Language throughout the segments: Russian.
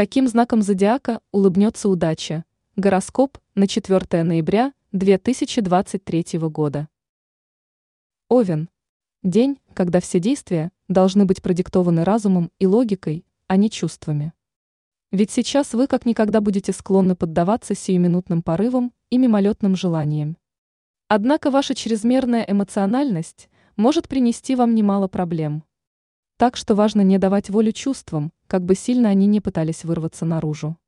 Каким знаком зодиака улыбнется удача? Гороскоп на 4 ноября 2023 года. Овен. День, когда все действия должны быть продиктованы разумом и логикой, а не чувствами. Ведь сейчас вы как никогда будете склонны поддаваться сиюминутным порывам и мимолетным желаниям. Однако ваша чрезмерная эмоциональность может принести вам немало проблем. Так что важно не давать волю чувствам, как бы сильно они не пытались вырваться наружу.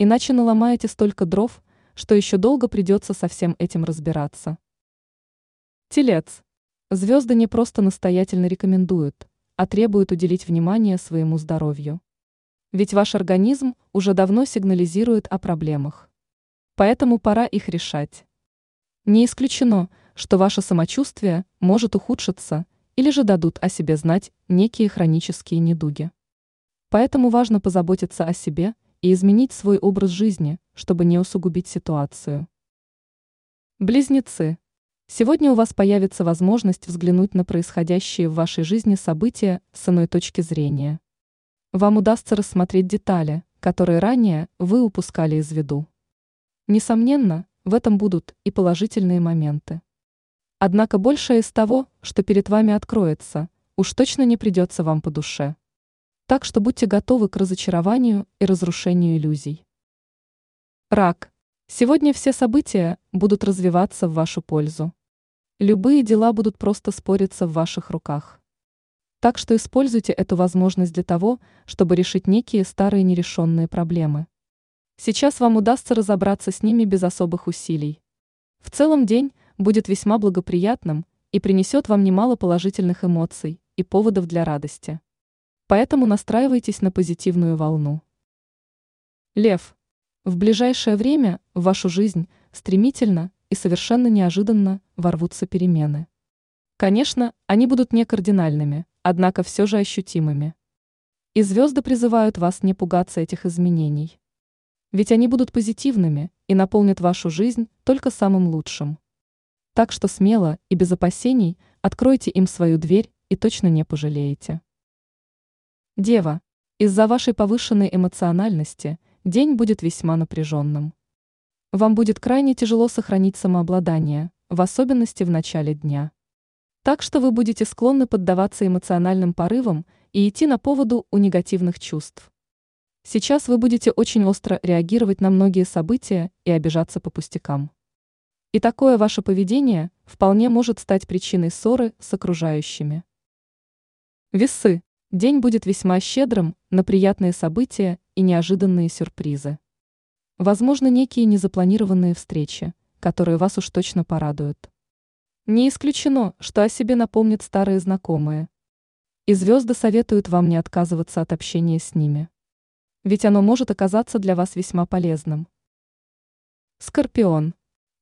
Иначе наломаете столько дров, что еще долго придется со всем этим разбираться. Телец. Звезды не просто настоятельно рекомендуют, а требуют уделить внимание своему здоровью. Ведь ваш организм уже давно сигнализирует о проблемах. Поэтому пора их решать. Не исключено, что ваше самочувствие может ухудшиться или же дадут о себе знать некие хронические недуги. Поэтому важно позаботиться о себе и изменить свой образ жизни, чтобы не усугубить ситуацию. Близнецы. Сегодня у вас появится возможность взглянуть на происходящие в вашей жизни события с иной точки зрения. Вам удастся рассмотреть детали, которые ранее вы упускали из виду. Несомненно, в этом будут и положительные моменты. Однако большее из того, что перед вами откроется, уж точно не придется вам по душе. Так что будьте готовы к разочарованию и разрушению иллюзий. Рак. Сегодня все события будут развиваться в вашу пользу. Любые дела будут просто спориться в ваших руках. Так что используйте эту возможность для того, чтобы решить некие старые нерешенные проблемы. Сейчас вам удастся разобраться с ними без особых усилий. В целом день будет весьма благоприятным и принесет вам немало положительных эмоций и поводов для радости. Поэтому настраивайтесь на позитивную волну. Лев. В ближайшее время в вашу жизнь стремительно и совершенно неожиданно ворвутся перемены. Конечно, они будут не кардинальными, однако все же ощутимыми. И звезды призывают вас не пугаться этих изменений. Ведь они будут позитивными и наполнят вашу жизнь только самым лучшим. Так что смело и без опасений откройте им свою дверь и точно не пожалеете. Дева, из-за вашей повышенной эмоциональности день будет весьма напряженным. Вам будет крайне тяжело сохранить самообладание, в особенности в начале дня. Так что вы будете склонны поддаваться эмоциональным порывам и идти на поводу у негативных чувств. Сейчас вы будете очень остро реагировать на многие события и обижаться по пустякам. И такое ваше поведение вполне может стать причиной ссоры с окружающими. Весы. День будет весьма щедрым на приятные события и неожиданные сюрпризы. Возможно, некие незапланированные встречи, которые вас уж точно порадуют. Не исключено, что о себе напомнят старые знакомые. И звезды советуют вам не отказываться от общения с ними. Ведь оно может оказаться для вас весьма полезным. Скорпион.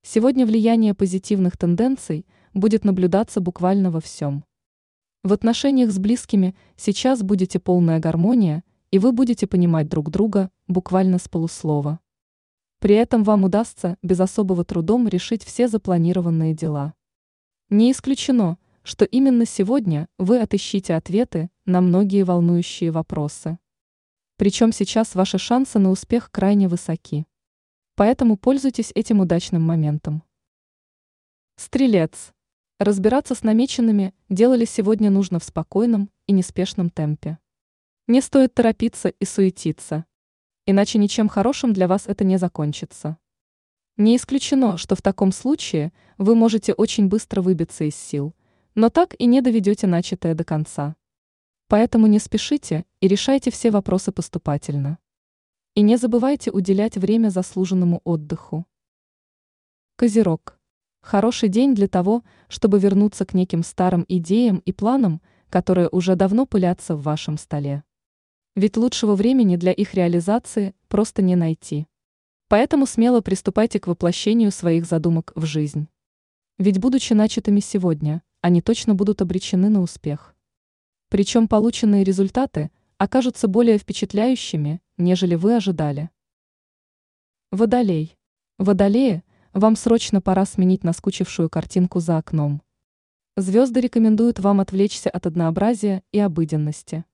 Сегодня влияние позитивных тенденций будет наблюдаться буквально во всем. В отношениях с близкими сейчас будете полная гармония, и вы будете понимать друг друга буквально с полуслова. При этом вам удастся без особого трудом решить все запланированные дела. Не исключено, что именно сегодня вы отыщите ответы на многие волнующие вопросы. Причем сейчас ваши шансы на успех крайне высоки. Поэтому пользуйтесь этим удачным моментом. Стрелец. Разбираться с намеченными делали сегодня нужно в спокойном и неспешном темпе. Не стоит торопиться и суетиться. Иначе ничем хорошим для вас это не закончится. Не исключено, что в таком случае вы можете очень быстро выбиться из сил, но так и не доведете начатое до конца. Поэтому не спешите и решайте все вопросы поступательно. И не забывайте уделять время заслуженному отдыху. Козерог. Хороший день для того, чтобы вернуться к неким старым идеям и планам, которые уже давно пылятся в вашем столе. Ведь лучшего времени для их реализации просто не найти. Поэтому смело приступайте к воплощению своих задумок в жизнь. Ведь будучи начатыми сегодня, они точно будут обречены на успех. Причем полученные результаты окажутся более впечатляющими, нежели вы ожидали. Водолей. Водолеи, вам срочно пора сменить наскучившую картинку за окном. Звезды рекомендуют вам отвлечься от однообразия и обыденности.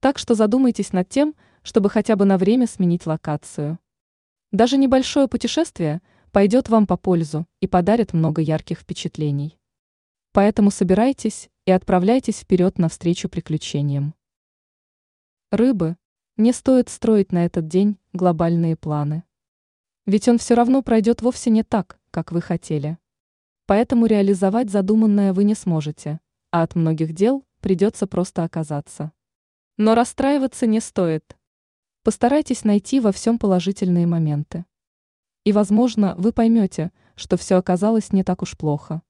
Так что задумайтесь над тем, чтобы хотя бы на время сменить локацию. Даже небольшое путешествие пойдет вам по пользу и подарит много ярких впечатлений. Поэтому собирайтесь и отправляйтесь вперед навстречу приключениям. Рыбы, не стоит строить на этот день глобальные планы. Ведь он все равно пройдет вовсе не так, как вы хотели. Поэтому реализовать задуманное вы не сможете, а от многих дел придется просто оказаться. Но расстраиваться не стоит. Постарайтесь найти во всем положительные моменты. И, возможно, вы поймете, что все оказалось не так уж плохо.